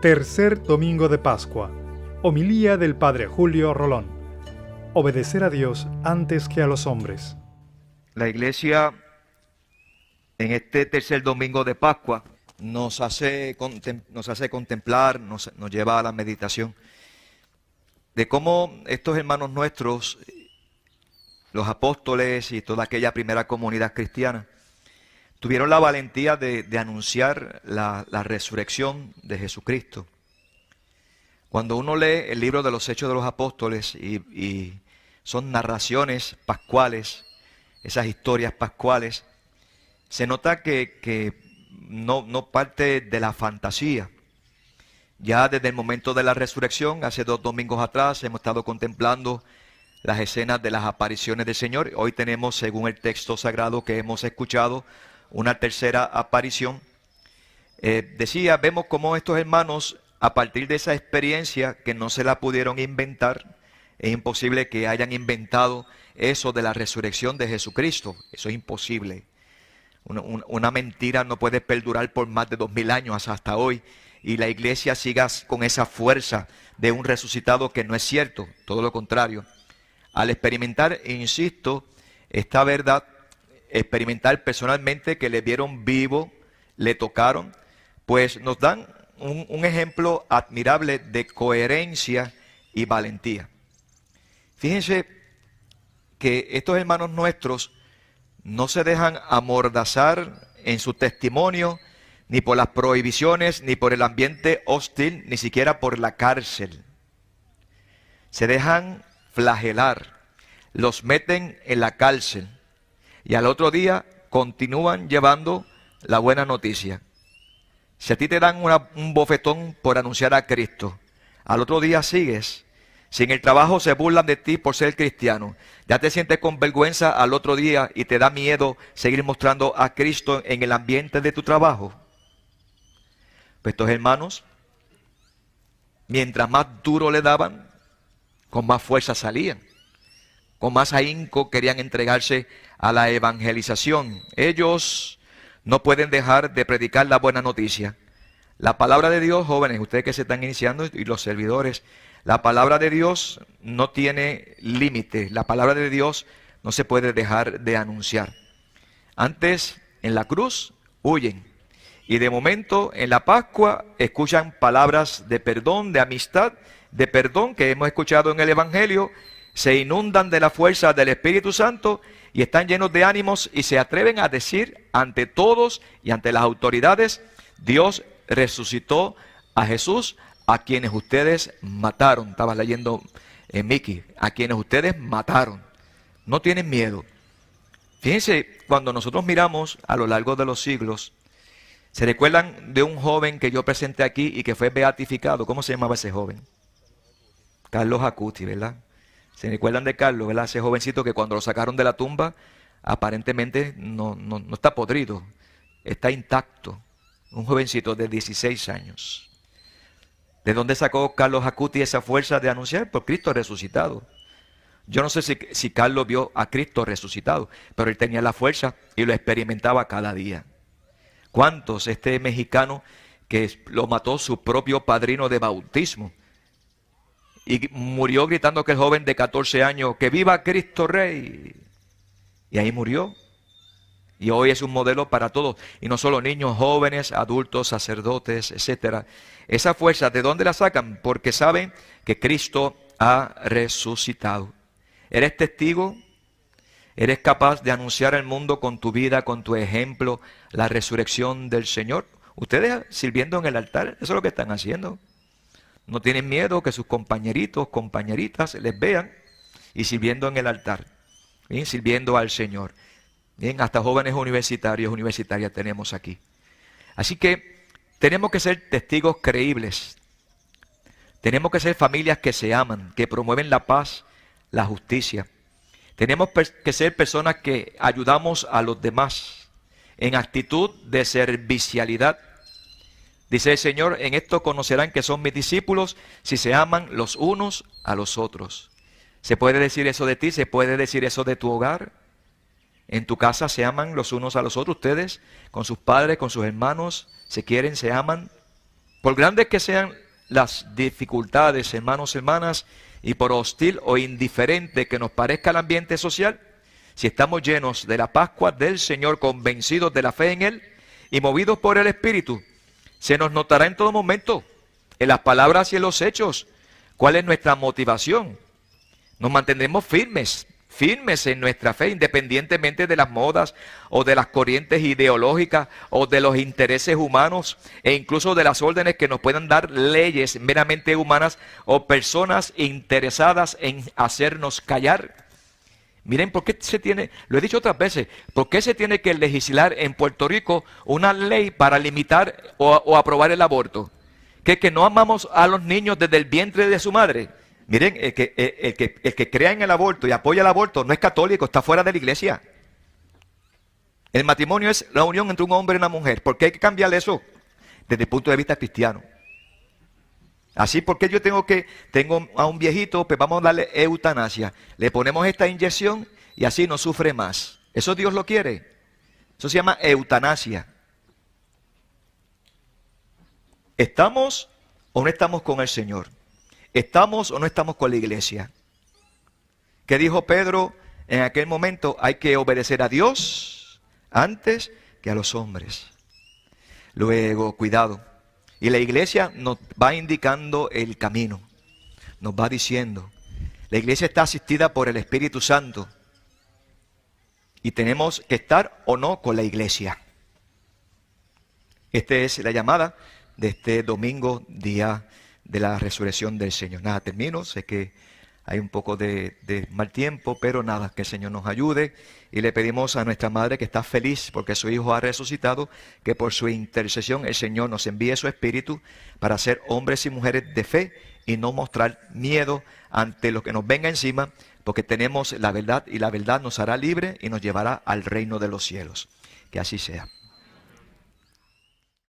Tercer domingo de Pascua. Homilía del Padre Julio Rolón. Obedecer a Dios antes que a los hombres. La iglesia en este tercer domingo de Pascua nos hace, nos hace contemplar, nos, nos lleva a la meditación de cómo estos hermanos nuestros, los apóstoles y toda aquella primera comunidad cristiana, tuvieron la valentía de, anunciar la, resurrección de Jesucristo. Cuando uno lee el libro de los Hechos de los Apóstoles y, son narraciones pascuales, esas historias pascuales, se nota que, no, parte de la fantasía. Ya desde el momento de la resurrección, hace dos domingos atrás, hemos estado contemplando las escenas de las apariciones del Señor. Hoy tenemos, según el texto sagrado que hemos escuchado, una tercera aparición. Eh, decía, vemos cómo estos hermanos, a partir de esa experiencia que no se la pudieron inventar, es imposible que hayan inventado eso de la resurrección de Jesucristo. Eso es imposible. Una, mentira no puede perdurar por más de dos mil años hasta hoy y la iglesia siga con esa fuerza de un resucitado que no es cierto, todo lo contrario. Al experimentar, insisto, esta verdad, experimentar personalmente que le vieron vivo, le tocaron, pues nos dan un, ejemplo admirable de coherencia y valentía. Fíjense que estos hermanos nuestros no se dejan amordazar en su testimonio, ni por las prohibiciones, ni por el ambiente hostil, ni siquiera por la cárcel. Se dejan flagelar, los meten en la cárcel, y al otro día continúan llevando la buena noticia. Si a ti te dan un bofetón por anunciar a Cristo, al otro día sigues. Si en el trabajo se burlan de ti por ser cristiano, ya te sientes con vergüenza al otro día y te da miedo seguir mostrando a Cristo en el ambiente de tu trabajo. Pues estos hermanos, mientras más duro le daban, con más fuerza salían con más ahínco querían entregarse a la evangelización. Ellos no pueden dejar de predicar la buena noticia. La palabra de Dios, jóvenes, ustedes que se están iniciando y los servidores, la palabra de Dios no tiene límite. La palabra de Dios no se puede dejar de anunciar. Antes, en la cruz, huyen. Y de momento, en la Pascua, escuchan palabras de perdón, de amistad, de perdón que hemos escuchado en el Evangelio se inundan de la fuerza del Espíritu Santo y están llenos de ánimos y se atreven a decir ante todos y ante las autoridades, Dios resucitó a Jesús a quienes ustedes mataron. Estaba leyendo en Mickey, a quienes ustedes mataron. No tienen miedo. Fíjense, cuando nosotros miramos a lo largo de los siglos, ¿se recuerdan de un joven que yo presenté aquí y que fue beatificado? ¿Cómo se llamaba ese joven? Carlos Acuti, ¿verdad? ¿Se recuerdan de Carlos, ese jovencito que cuando lo sacaron de la tumba, aparentemente no, no, está podrido, está intacto. Un jovencito de 16 años. ¿De dónde sacó Carlos Acuti esa fuerza de anunciar? Por Cristo resucitado. Yo no sé si, si, Carlos vio a Cristo resucitado, pero él tenía la fuerza y lo experimentaba cada día. ¿Cuántos este mexicano que lo mató su propio padrino de bautismo? Y murió gritando que el joven de 14 años, que viva Cristo Rey. Y ahí murió. Y hoy es un modelo para todos, y no solo niños, jóvenes, adultos, sacerdotes, etcétera. Esa fuerza, ¿de dónde la sacan? Porque saben que Cristo ha resucitado. ¿Eres testigo? ¿Eres capaz de anunciar al mundo con tu vida, con tu ejemplo, la resurrección del Señor? Ustedes sirviendo en el altar, eso es lo que están haciendo. No tienen miedo que sus compañeritos, compañeritas les vean y sirviendo en el altar, sirviendo al Señor. Bien, hasta jóvenes universitarios, universitarias tenemos aquí. Así que tenemos que ser testigos creíbles. Tenemos que ser familias que se aman, que promueven la paz, la justicia. Tenemos que ser personas que ayudamos a los demás en actitud de servicialidad Dice el Señor, en esto conocerán que son mis discípulos si se aman los unos a los otros. ¿Se puede decir eso de ti? ¿Se puede decir eso de tu hogar? En tu casa se aman los unos a los otros, ustedes, con sus padres, con sus hermanos, se quieren, se aman. Por grandes que sean las dificultades, hermanos, hermanas, y por hostil o indiferente que nos parezca el ambiente social, si estamos llenos de la Pascua del Señor, convencidos de la fe en Él y movidos por el Espíritu, se nos notará en todo momento, en las palabras y en los hechos, cuál es nuestra motivación. Nos mantendremos firmes, firmes en nuestra fe, independientemente de las modas o de las corrientes ideológicas o de los intereses humanos e incluso de las órdenes que nos puedan dar leyes meramente humanas o personas interesadas en hacernos callar. Miren, ¿por qué se tiene, lo he dicho otras veces, por qué se tiene que legislar en Puerto Rico una ley para limitar o, aprobar el aborto? Que, que no amamos a los niños desde el vientre de su madre. Miren, el que, el, que, el que crea en el aborto y apoya el aborto no es católico, está fuera de la iglesia. El matrimonio es la unión entre un hombre y una mujer. ¿Por qué hay que cambiar eso? Desde el punto de vista cristiano. Así porque yo tengo que, tengo a un viejito, pues vamos a darle eutanasia. Le ponemos esta inyección y así no sufre más. Eso Dios lo quiere. Eso se llama eutanasia. ¿Estamos o no estamos con el Señor? ¿Estamos o no estamos con la iglesia? ¿Qué dijo Pedro en aquel momento? Hay que obedecer a Dios antes que a los hombres. Luego, cuidado. Y la iglesia nos va indicando el camino. Nos va diciendo. La iglesia está asistida por el Espíritu Santo. Y tenemos que estar o no con la iglesia. Esta es la llamada de este domingo, día de la resurrección del Señor. Nada, termino, sé que hay un poco de, mal tiempo, pero nada, que el Señor nos ayude y le pedimos a nuestra Madre que está feliz porque su Hijo ha resucitado, que por su intercesión el Señor nos envíe su Espíritu para ser hombres y mujeres de fe y no mostrar miedo ante lo que nos venga encima, porque tenemos la verdad y la verdad nos hará libre y nos llevará al reino de los cielos. Que así sea.